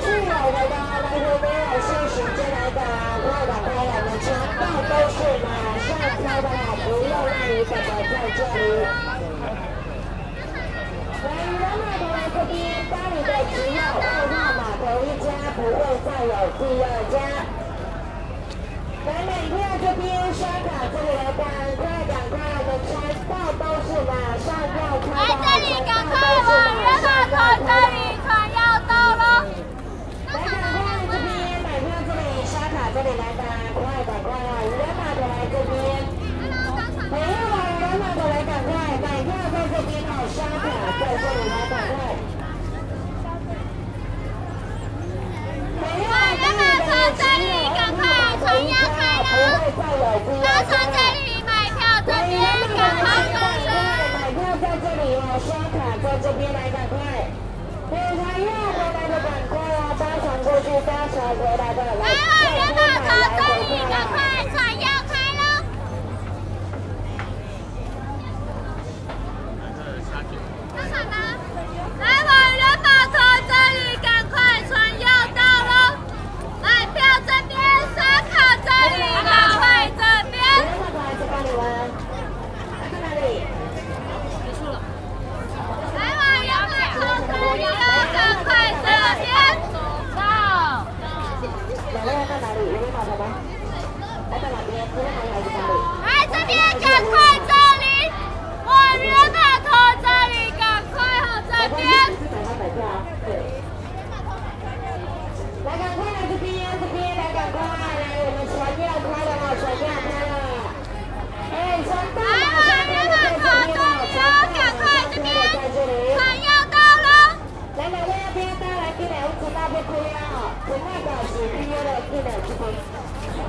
是有的，来和我有新时间来的，快打开，我们全部都是马上开的，不用问你什么，就这里。来，人码头这边，家里的只有2号码头一家，不用再有第二家。来，每天来这边刷卡，这里来打开，打开，我们全部都是马上开的。两个人在哪里两个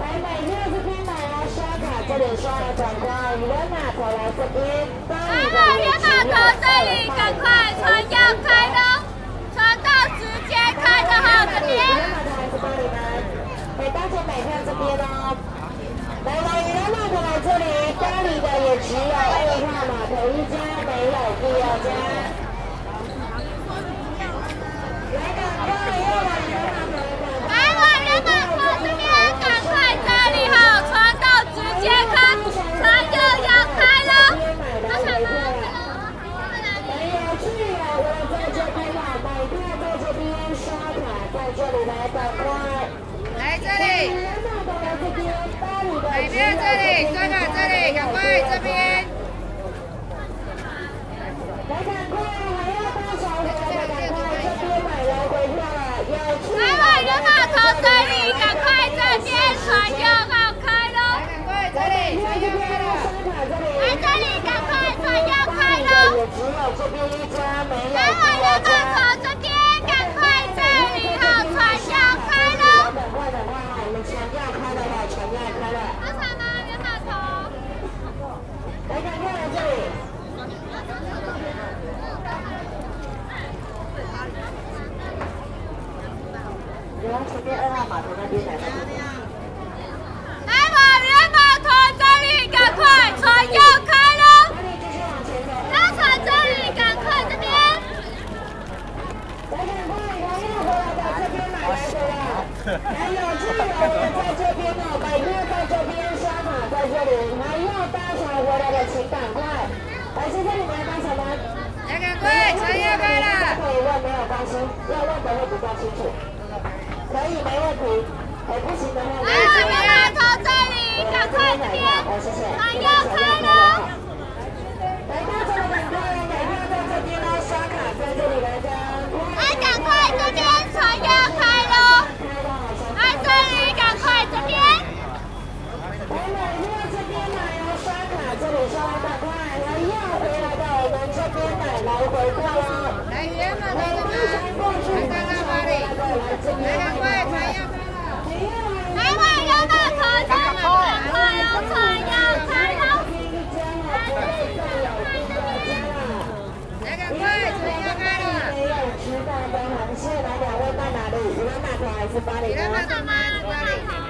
来买票这边买啊，刷卡这里刷了，转过圆码头来这边。然后码头这里，赶快船要开的，船到直接开的好，这边。码头这里？大家买票这边。来来，圆码头来这里，这里的也只有。来这里，赶快船要开喽！然后右转左这边，赶快这里哈，船要开喽！赶快的话，我们要开了哈，要开了。多少呢？码头？来，赶快来这里。我们前二号码头那边来。来，各位，还有这个，我们在这边呢，摆乐在这边，刷卡在这里，还有要搭船回来的请赶快。来，今天你们要搭什么？来，各位，船要开了，可以问，没有关系，要问的会比较清楚。可以，没问题。不。 แต่เป็两位到哪里？伊拉อน还是巴黎？伊ยวเริ่